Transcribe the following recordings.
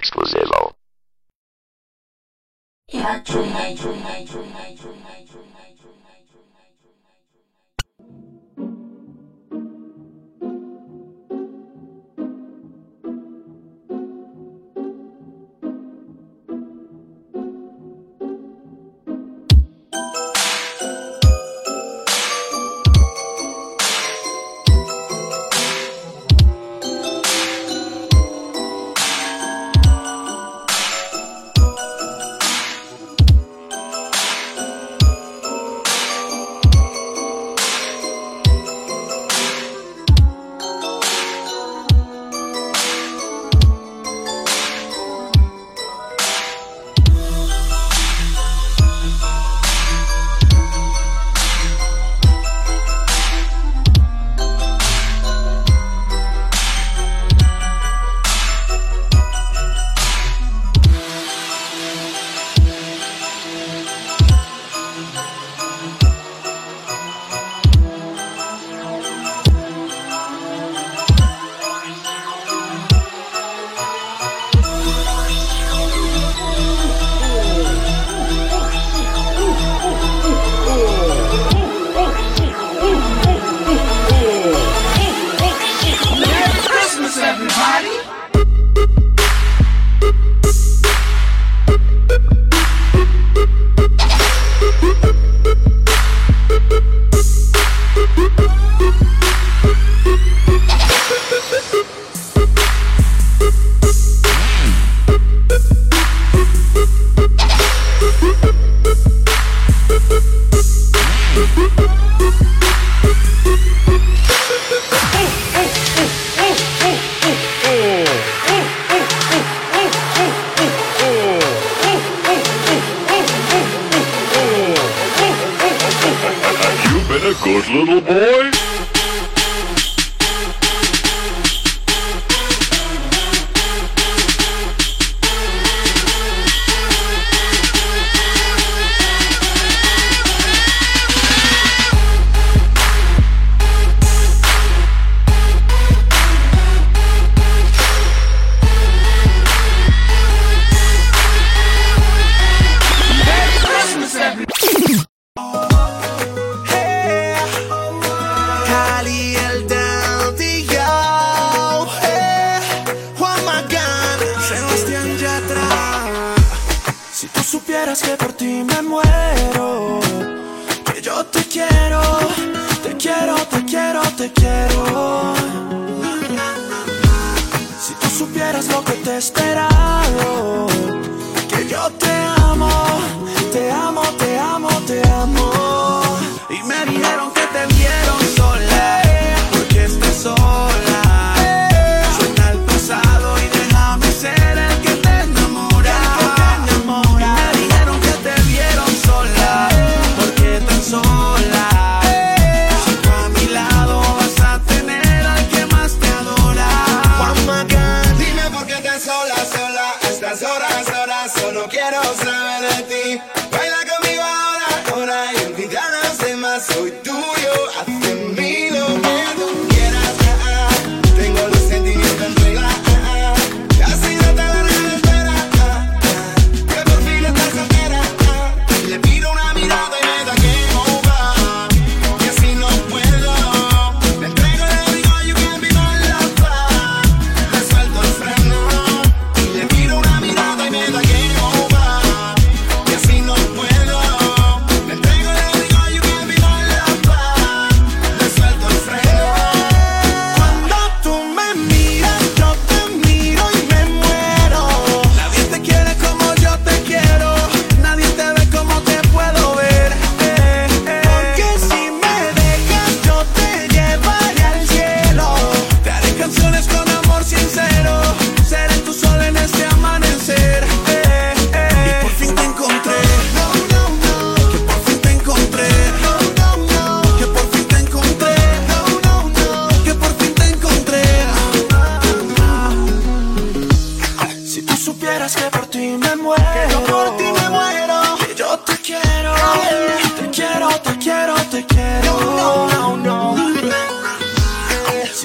Exclusivo.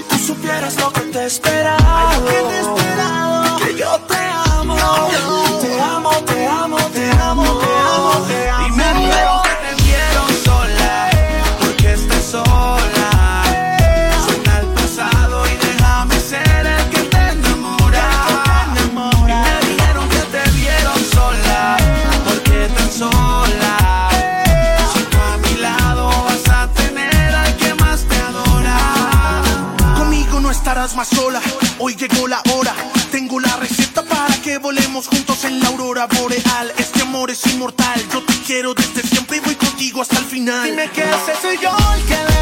Supieras lo que te he hasta el final. Dime que ese soy yo el que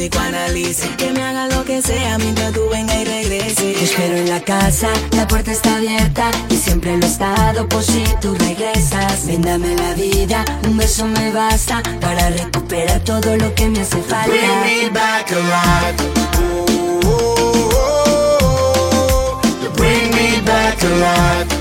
psicoanalice. Que me haga lo que sea mientras tú venga y regrese. Te espero en la casa, la puerta está abierta. Y siempre lo he estado por si tú regresas. Véndame la vida, un beso me basta. Para recuperar todo lo que me hace falta. Bring me back alive. Oh, oh, oh, Bring me back alive.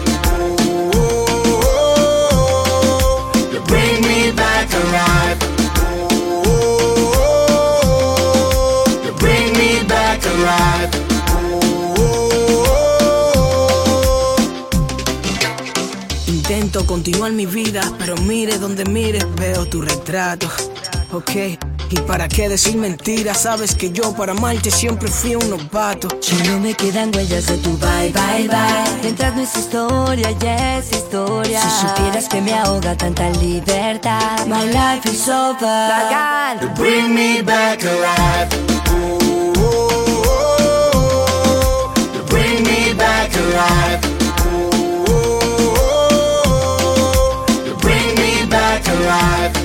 continuar mi vida, pero mire donde mire, veo tu retrato. Ok, y para qué decir mentiras, sabes que yo para amarte siempre fui un novato. Ya no me quedan huellas de tu bye, bye, bye. Mientras no es historia, ya es historia. Si supieras que me ahoga tanta libertad, my life is over. Bagal. Bring me back alive. Ooh. Bring me back alive. drive.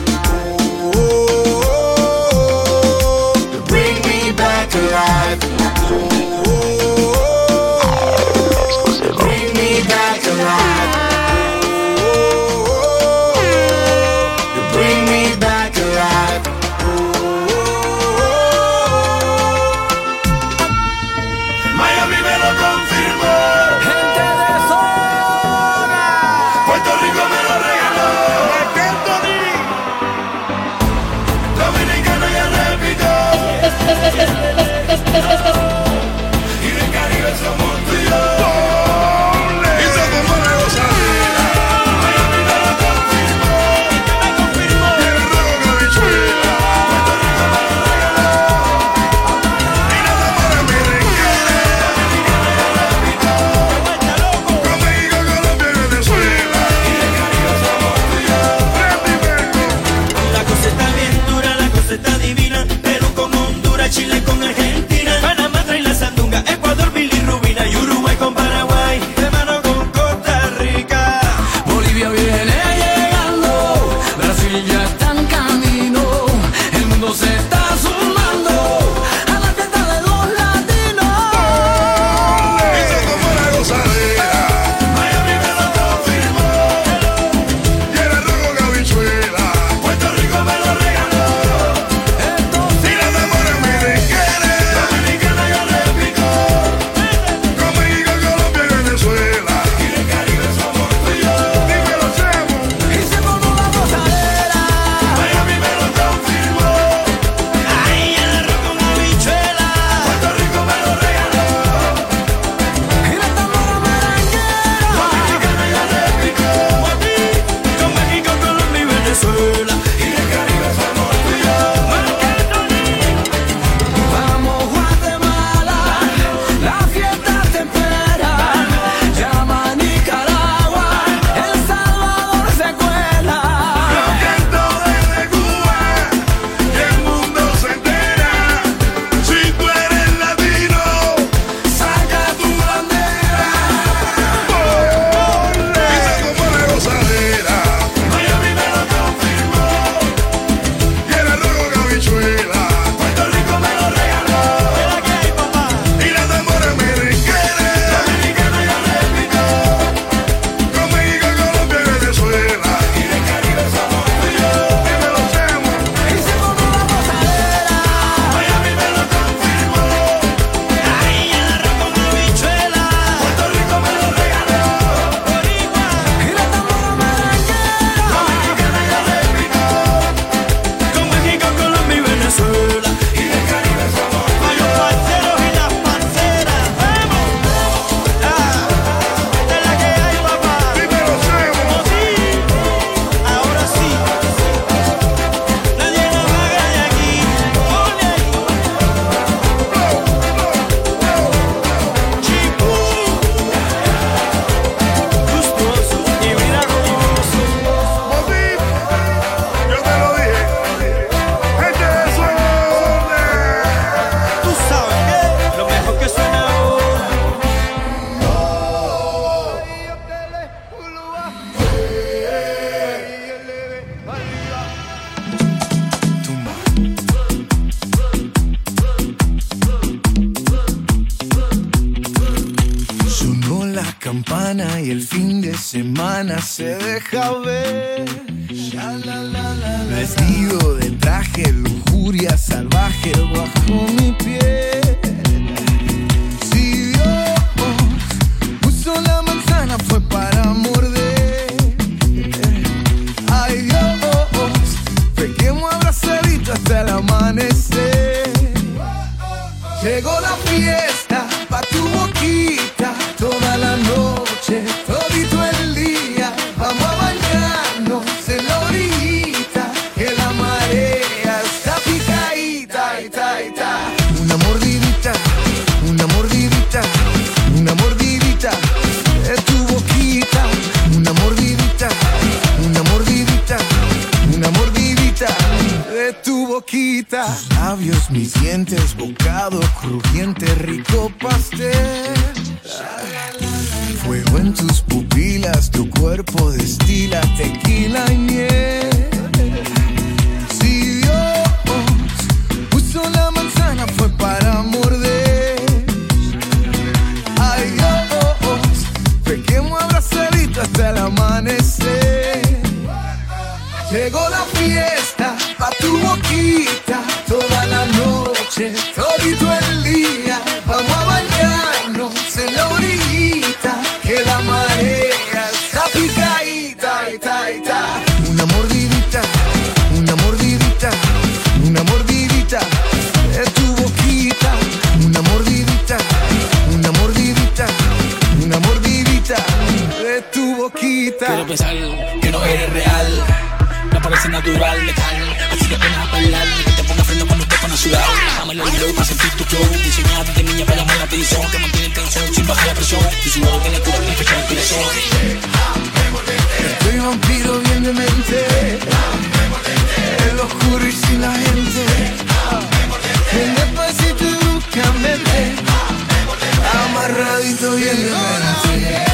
deja ver. vampiro bien de mente. El oscuro y sin la gente. En despacito y bruscamente. Amarradito bien de mente.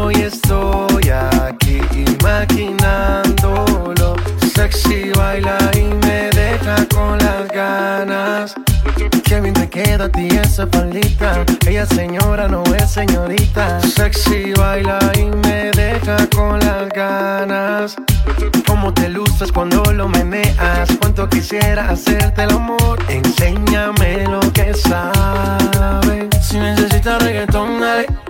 hoy estoy aquí imaginándolo. Sexy baila y me deja con las ganas. Qué bien te queda a ti esa palita. Ella señora no es señorita. Sexy baila y me deja con las ganas. Cómo te luces cuando lo meneas. Cuánto quisiera hacerte el amor. Enséñame lo que sabes. Si necesitas reggaetón, dale.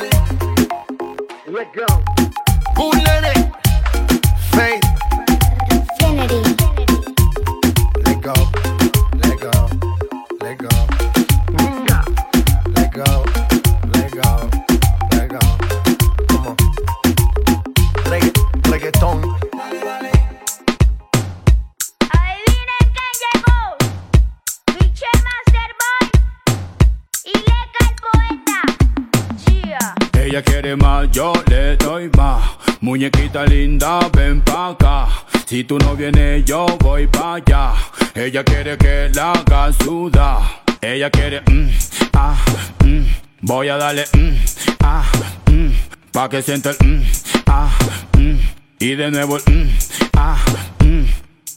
Let go. Faith. Infinity. Let go. Let go. Let go. Ella quiere más, yo le doy más. Muñequita linda, ven pa' acá. Si tú no vienes, yo voy pa' allá. Ella quiere que la haga sudar. Ella quiere, mm, ah, mm. Voy a darle, mm, ah, mm. Pa' que sienta el, mm, ah, mm. Y de nuevo el, mm, ah, mm.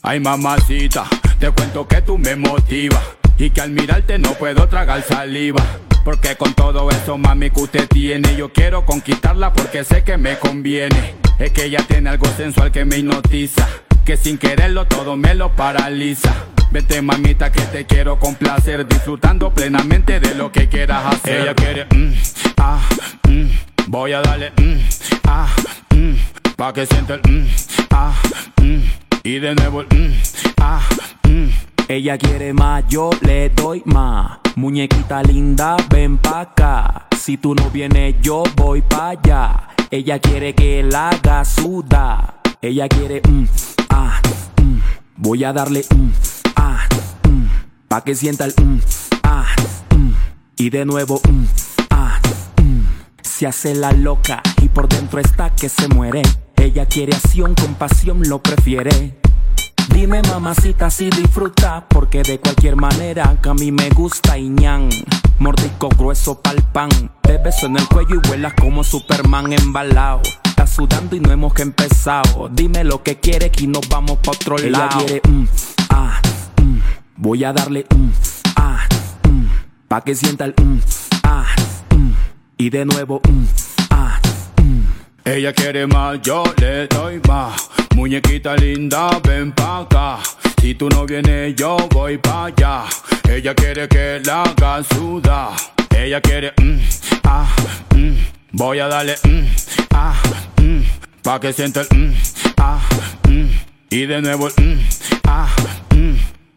Ay, mamacita, te cuento que tú me motivas. Y que al mirarte no puedo tragar saliva. Porque con todo eso, mami, que usted tiene, yo quiero conquistarla porque sé que me conviene. Es que ella tiene algo sensual que me hipnotiza. Que sin quererlo todo me lo paraliza. Vete, mamita, que te quiero complacer. Disfrutando plenamente de lo que quieras hacer. Ella quiere, mm, ah, mm. Voy a darle, mm, ah, mm. Pa' que sienta el, mm, ah, mm. Y de nuevo el, mm, ah, mm. Ella quiere más, yo le doy más. Muñequita linda, ven pa' acá. Si tú no vienes, yo voy pa' allá. Ella quiere que la haga suda. Ella quiere, mm, ah, mm. Voy a darle, mm, ah, mm. Pa' que sienta el, mm, ah, mm. Y de nuevo, mm, ah, mm. Se hace la loca y por dentro está que se muere. Ella quiere acción, compasión, lo prefiere. Dime mamacita si disfruta Porque de cualquier manera que a mí me gusta Iñan Mordisco grueso pa'l pan Te beso en el cuello y vuelas como Superman embalado Estás sudando y no hemos que empezado Dime lo que quieres y nos vamos pa' otro Ella lado quiere, mm, ah, mm. Voy a darle mm, ah, mm. Pa' que sienta el mm, ah, mm. Y de nuevo mm. Ella quiere más, yo le doy más. Muñequita linda, ven pa' acá. Si tú no vienes, yo voy pa' allá. Ella quiere que la haga sudar. Ella quiere, mm, ah, mm. Voy a darle, mm, ah, mm. Pa' que sienta el, mm, ah, mm. Y de nuevo el, mm, ah, mm.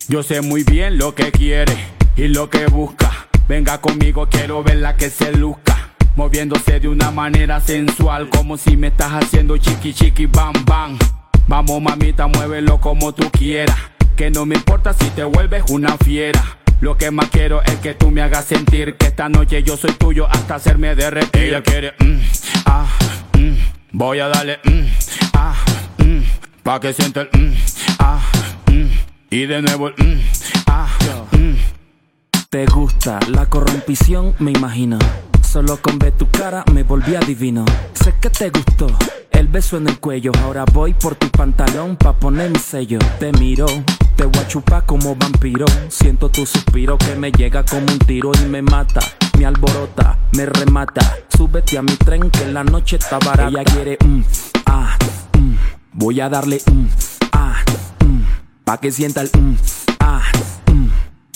Yo sé muy bien lo que quiere y lo que busca. Venga conmigo, quiero verla que se luzca. Moviéndose de una manera sensual, como si me estás haciendo chiqui chiqui bam bam. Vamos mamita, muévelo como tú quieras. Que no me importa si te vuelves una fiera. Lo que más quiero es que tú me hagas sentir que esta noche yo soy tuyo hasta hacerme derretir. Ella quiere, mm, ah, mm. Voy a darle, mm, ah, mm. Pa' que sienta el, mm, ah, mm. Y de nuevo el, mm, ah, mm. Te gusta la corrompición, me imagino. Solo con ver tu cara me volví adivino. Sé que te gustó el beso en el cuello. Ahora voy por tu pantalón pa' poner mi sello. Te miro, te voy a chupar como vampiro. Siento tu suspiro que me llega como un tiro y me mata. Me alborota, me remata. Súbete a mi tren que la noche está barata. Ella quiere, mm, ah, mm. Voy a darle, mm, ah, mm. Pa' que sienta el, mm, ah.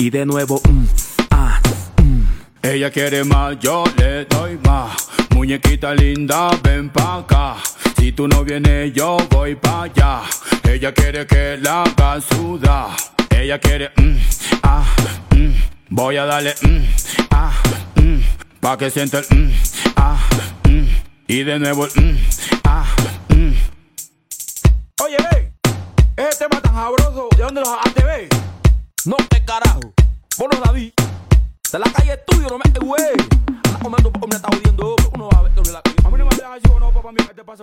Y de nuevo, mm, ah, mm. Ella quiere más, yo le doy más. Muñequita linda, ven pa' acá. Si tú no vienes, yo voy pa' allá. Ella quiere que la haga sudar. Ella quiere, mm, ah, mm. Voy a darle, mm, ah, mm. Pa' que sienta el, mm, ah, mm. Y de nuevo el, mm, ah, mm. Oye, ve, ese tema tan sabroso, ¿de dónde lo sacaste, ve? No te sabí. De la calle tuyo, no me güey. Anda comiendo, me está jodiendo, uno va a ver, A mí no me dejan así, no, papá mío, ¿qué te pasa?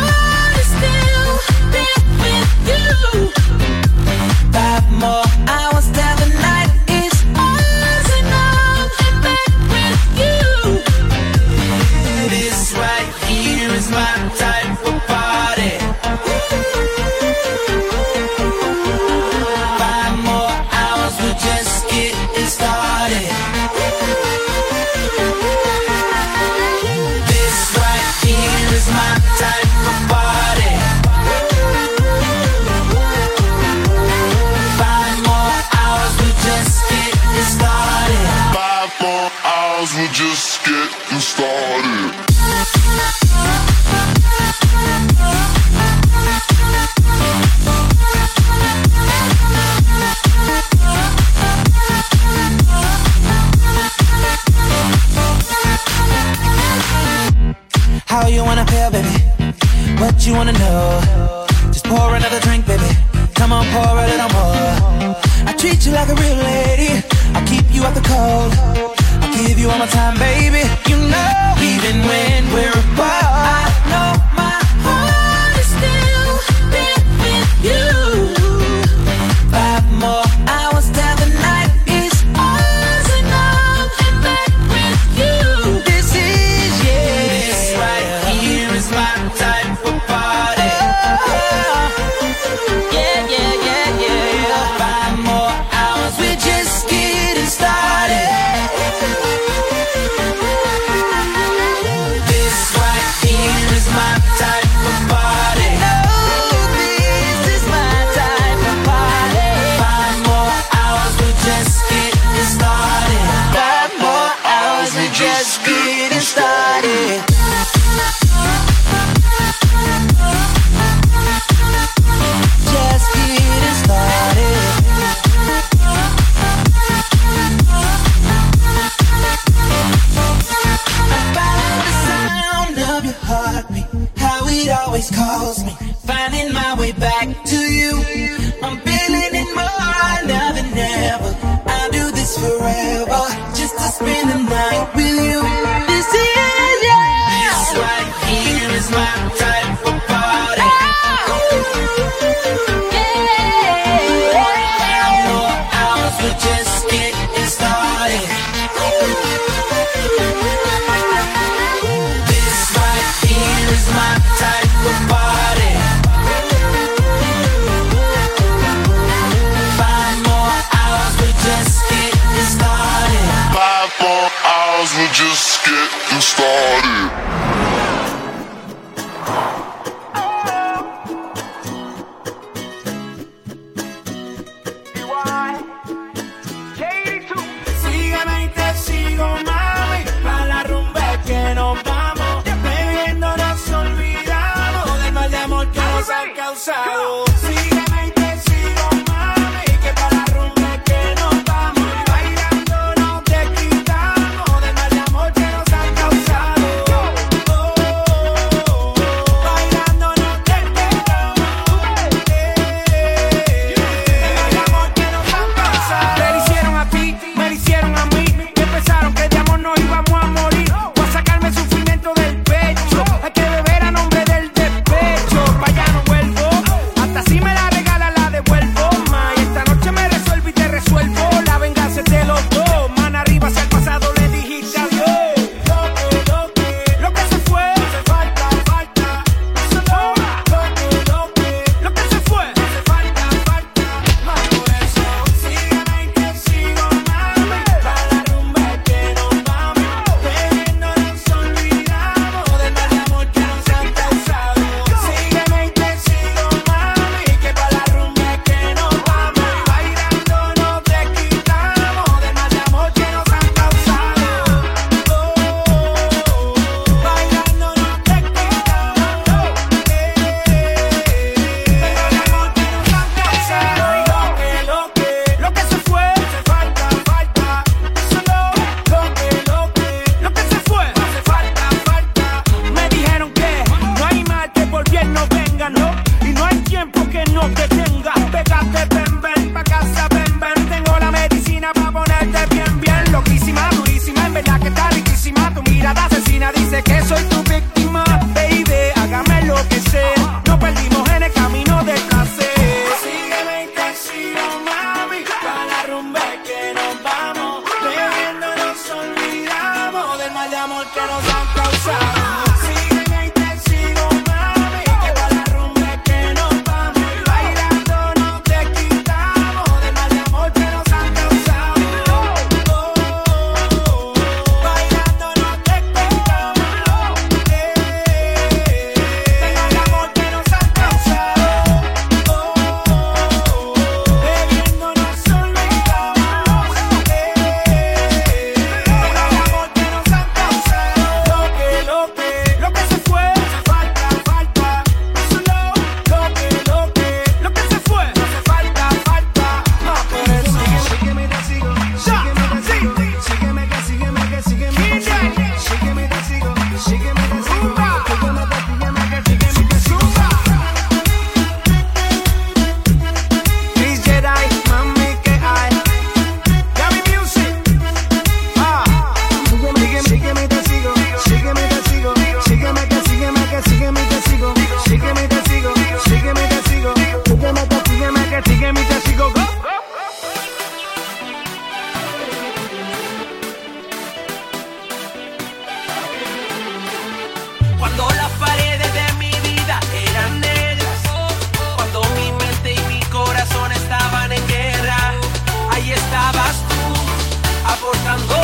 Aportando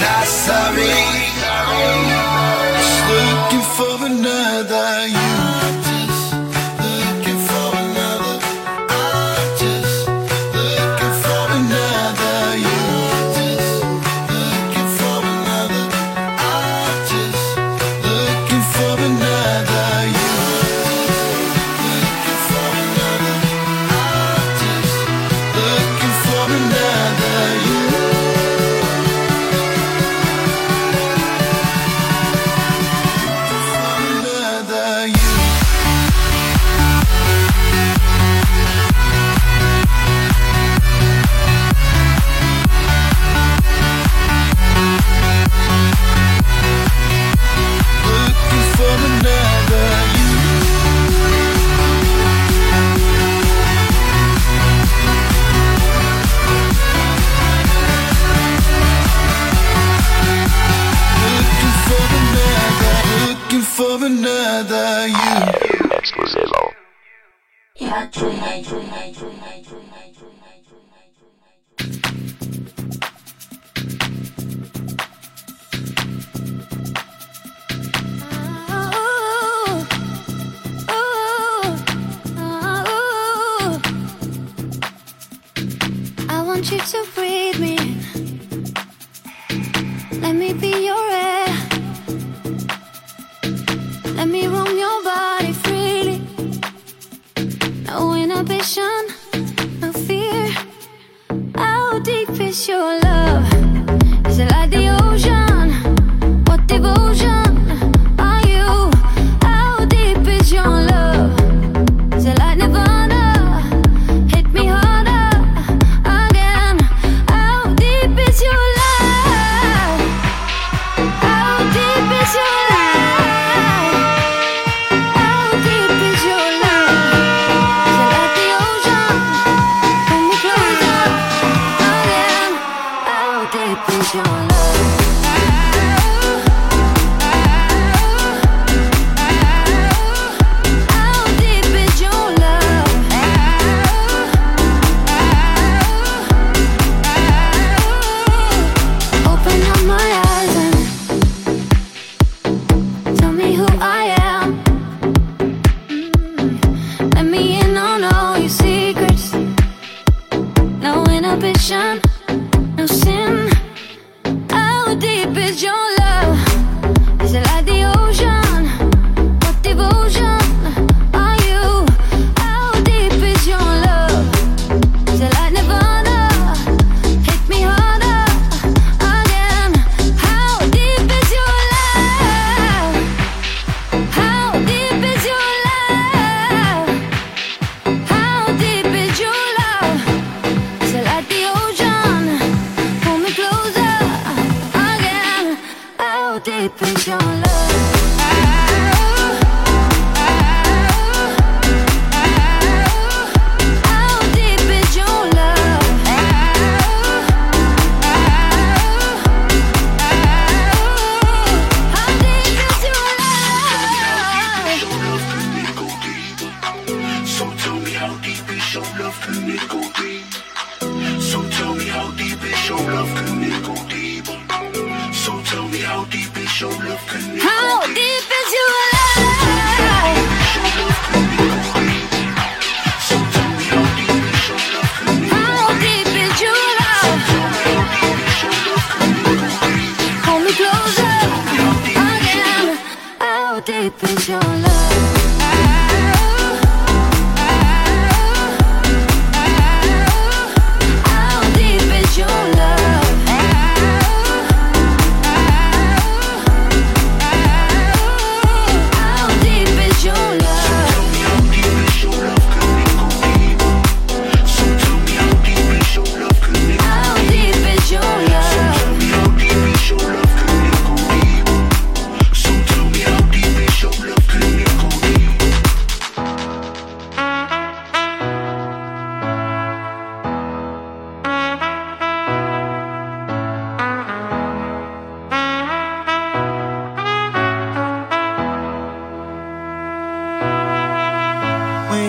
Not sorry, looking for another.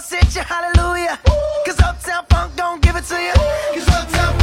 Y'all sit your hallelujah. Cause Uptown Funk don't give it to you. Cause Uptown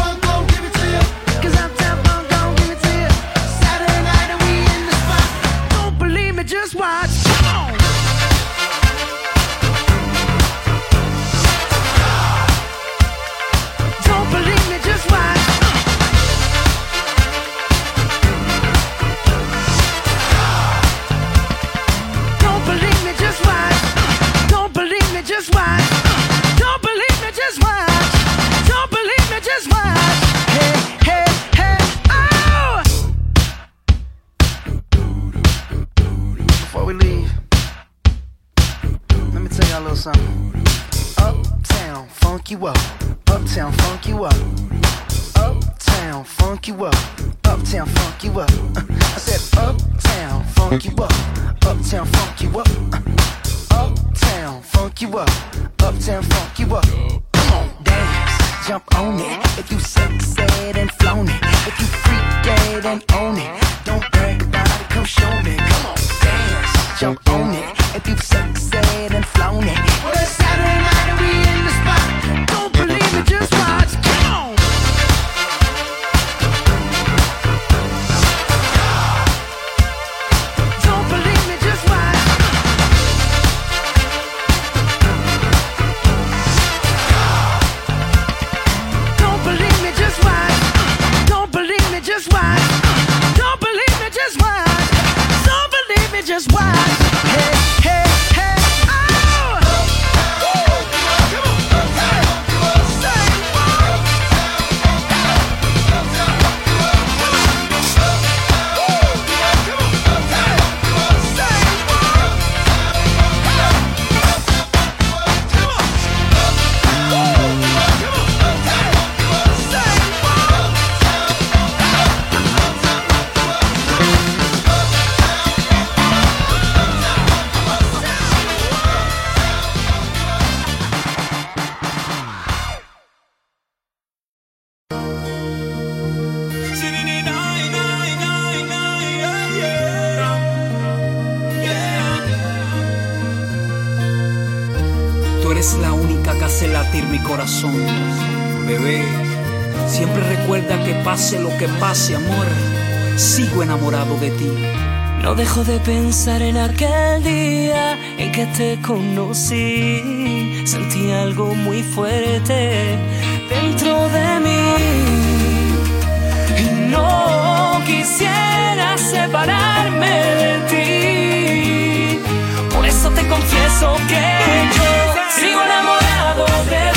eres la única que hace latir mi corazón. Bebé, siempre recuerda que pase lo que pase, amor, sigo enamorado de ti. No dejo de pensar en aquel día en que te conocí. Sentí algo muy fuerte dentro de mí. Y no quisiera separarme de ti. Por eso te confieso que yo... todo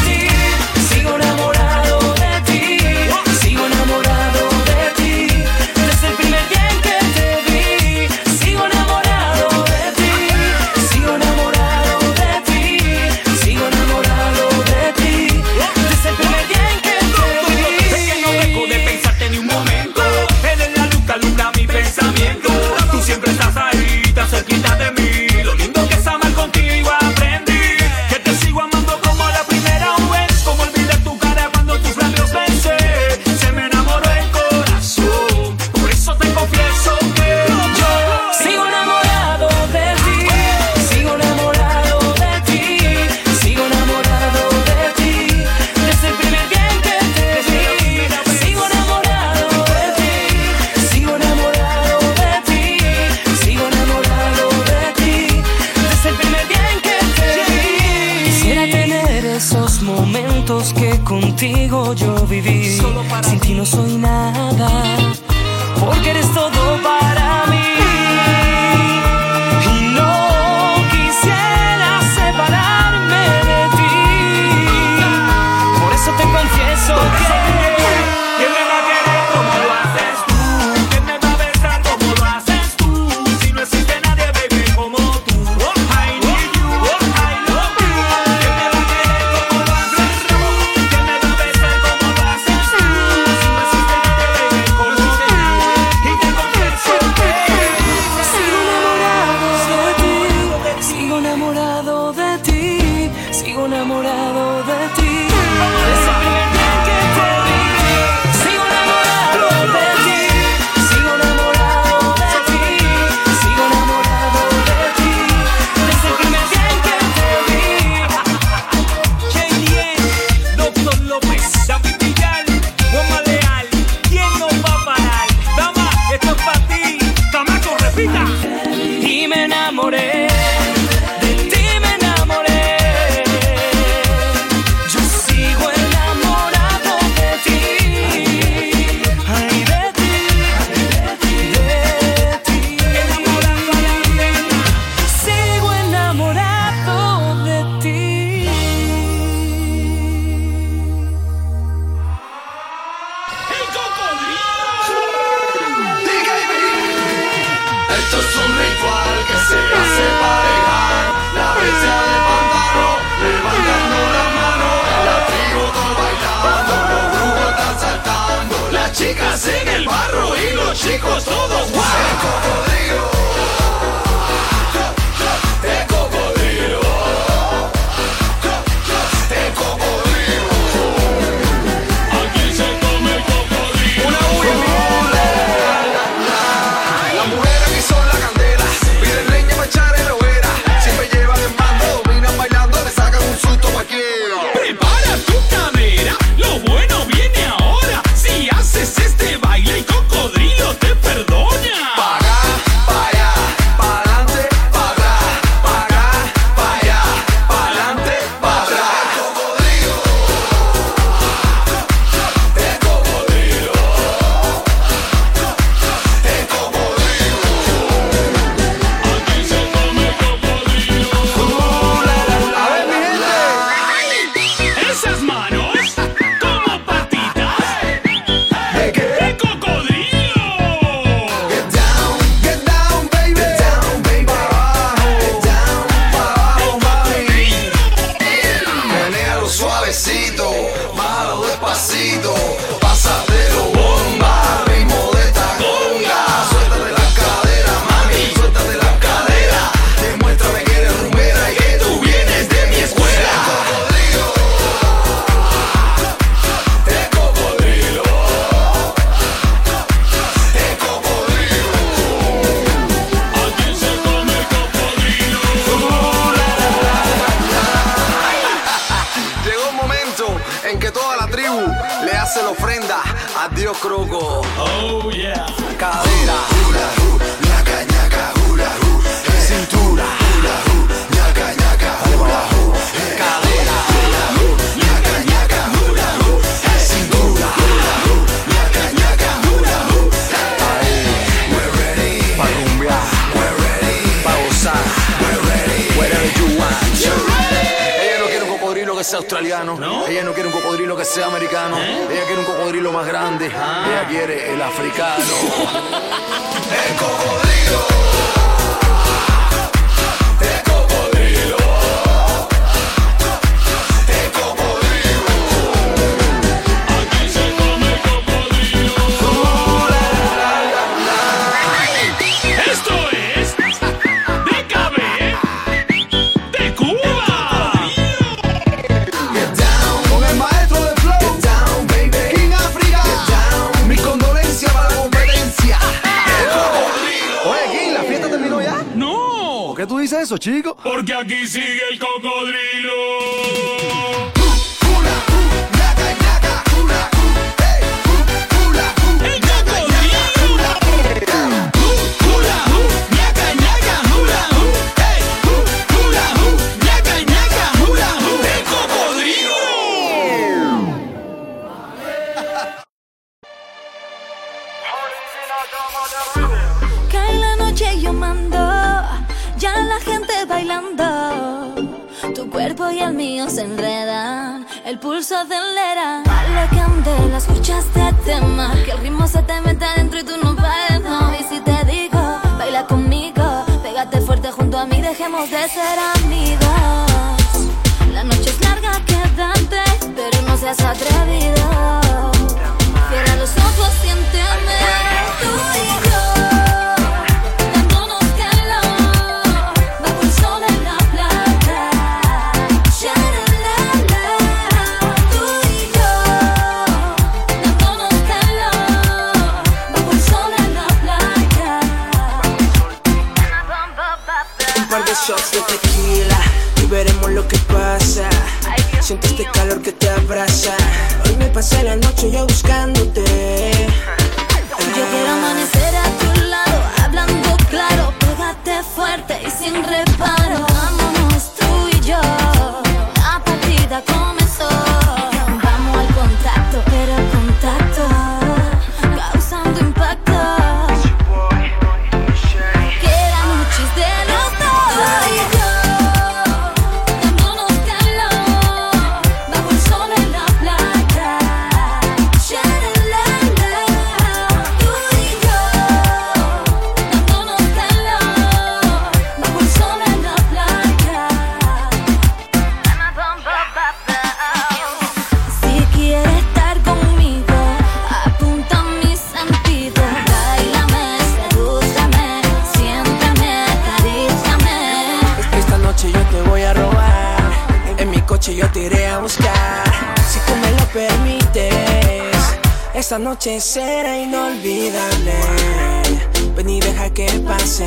Adiós, Croco. Oh, yeah. Cadera. Dura. que sea australiano. Ella no quiere un cocodrilo que sea americano. ¿Eh? Ella quiere un cocodrilo más grande. Ah. Ella quiere el africano. el cocodrilo. Porque aquí sigue el cocodrilo. y el mío se enredan, el pulso acelera. Vale candela, escucha este tema, que el ritmo se te mete adentro y tú no pares, no. Y si te digo, baila conmigo, pégate fuerte junto a mí, dejemos de ser amigos. La noche es larga, quédate, pero no seas atrevido. Cierra los ojos y entiende. Un par de shots de tequila y veremos lo que pasa. Siento este calor que te abraza. Hoy me pasé la noche yo buscándote. Yo quiero amanecer a tu lado, hablando claro. Pégate fuerte y sin reparo. Noche será inolvidable. Ven y deja que pase.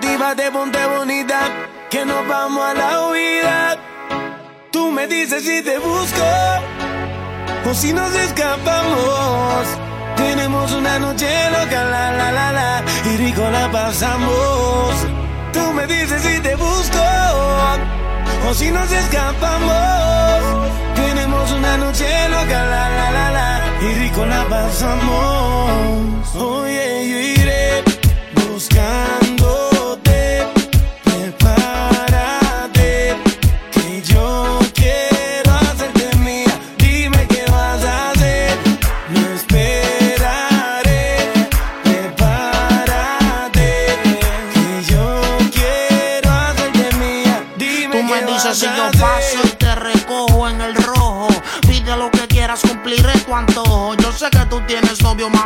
Motívate, ponte bonita, que nos vamos a la huida. Tú me dices si te busco o si nos escapamos. Tenemos una noche loca, la la la la, y rico la pasamos. Tú me dices si te busco o si nos escapamos. Tenemos una noche loca, la la la la, y rico la pasamos. Oye, yo iré buscándote.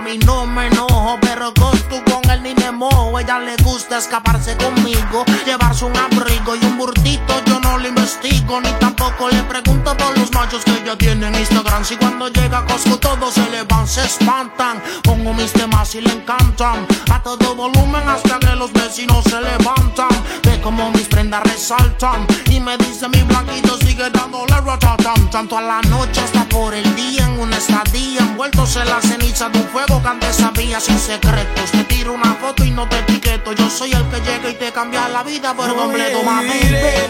Mami, no me enojo. Pero tú con él ni me mojo. Ella le gusta escaparse conmigo, llevarse un abrigo y un burtito. Yo no le investigo, ni tampoco le pregunto por los machos que ella tiene en Instagram. Si cuando llega a Costco todos se le van, se espantan. Pongo mis temas y le encantan. A todo volumen hasta que los vecinos se levantan. Ve como mis resaltan. Y me dice mi blanquito sigue dándole ratatam. Tanto a la noche hasta por el día en una estadía. Envueltos en la ceniza de un fuego que antes sabía sin secretos. Te tiro una foto y no te etiqueto. Yo soy el que llega y te cambia la vida por completo, mami. iré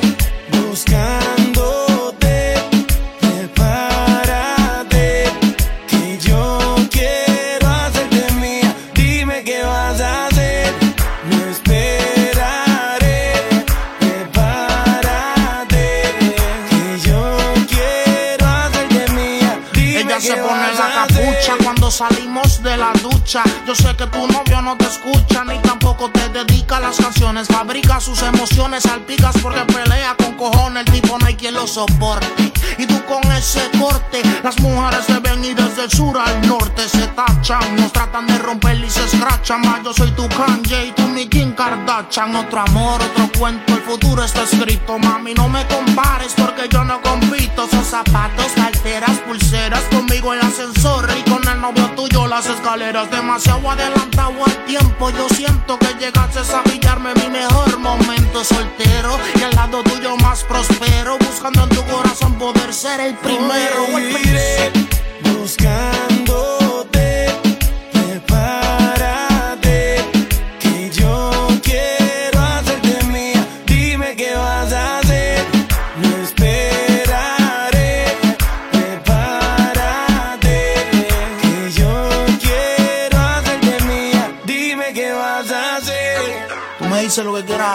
salimos de la ducha. Yo sé que tu novio no te escucha ni tampoco te dedica las canciones. Fabrica sus emociones, salpicas porque pelea con cojones. El tipo no hay quien lo soporte. Y tú con ese corte, las mujeres te ven y desde el sur al norte se tachan. Nos tratan de romper y se escrachan. Más yo soy tu Kanye y tú mi Kim Kardashian. Otro amor, otro cuento, el futuro está escrito. Mami, no me compares porque yo no compito. Son zapatos, carteras, pulseras. Conmigo el ascensor y con el novio tuyo las escaleras. Demasiado adelantado al tiempo. Yo siento que llegaste a pillarme mi mejor momento soltero. Y al lado tuyo más prospero. Buscando en tu corazón poder ser el primero. o el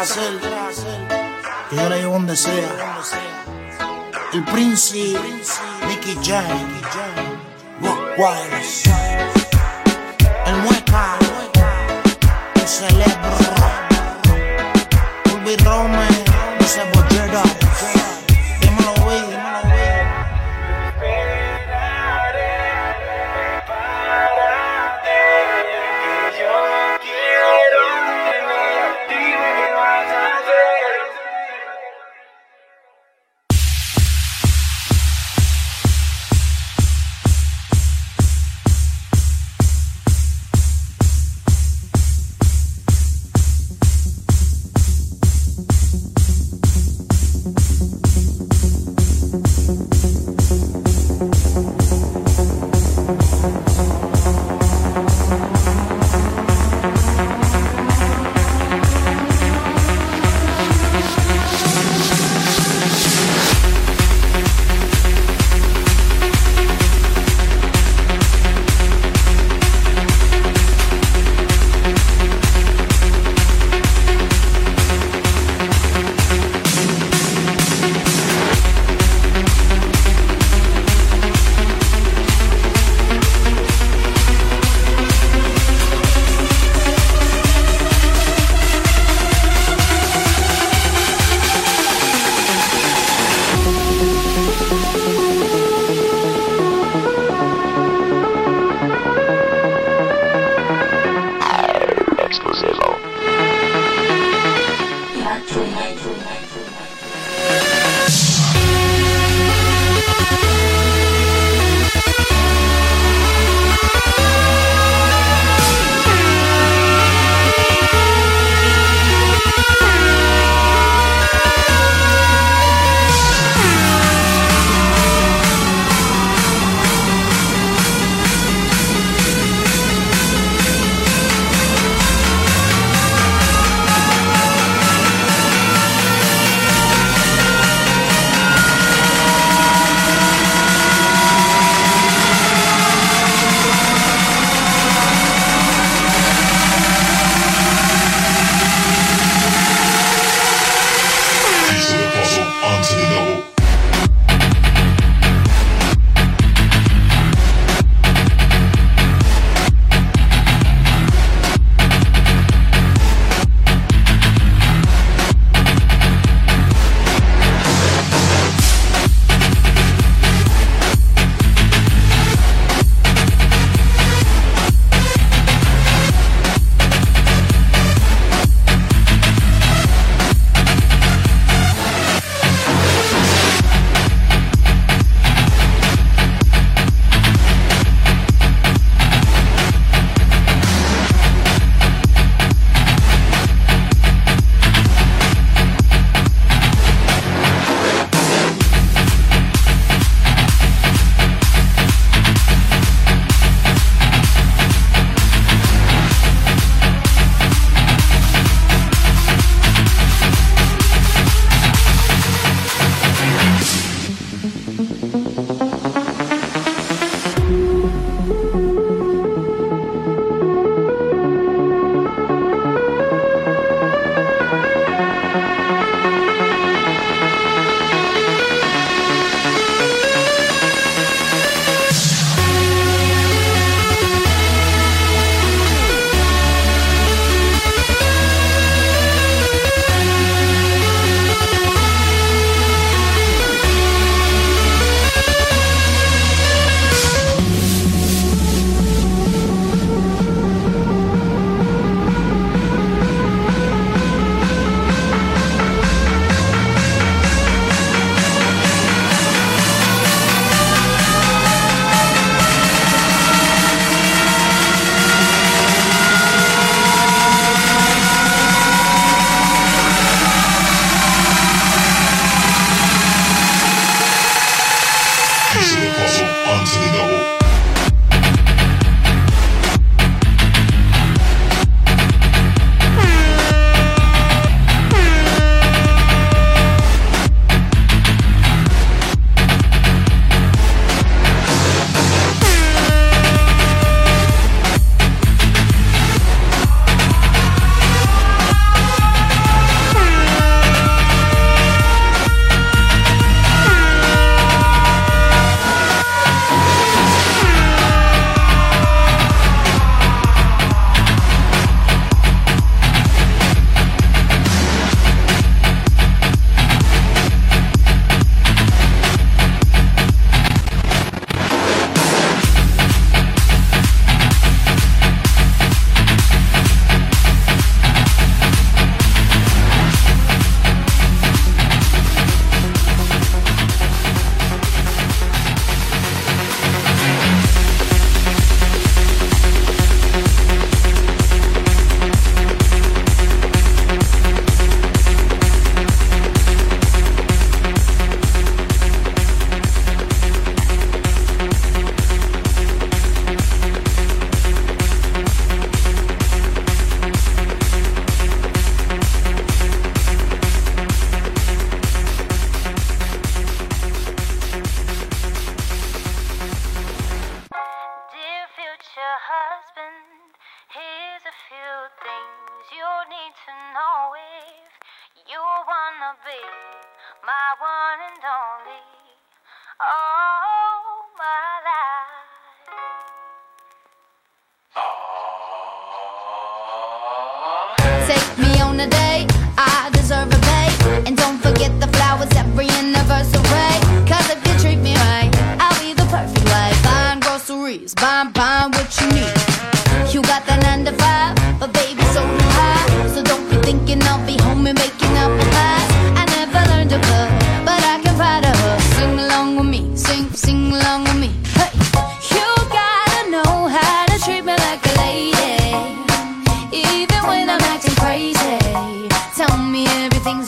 hacer. Que yo la llevo donde sea. El príncipe, Nicky Jam, Wireless. El mueca, el celebro. Ulvi Rome,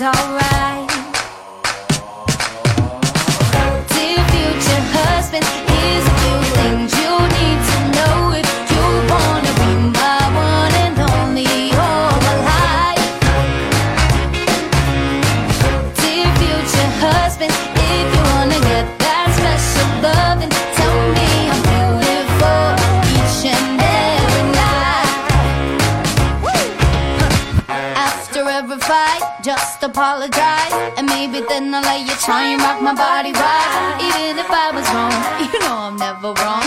alright. then I lay you try and rock my body right. Even if I was wrong, you know I'm never wrong.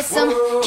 get some.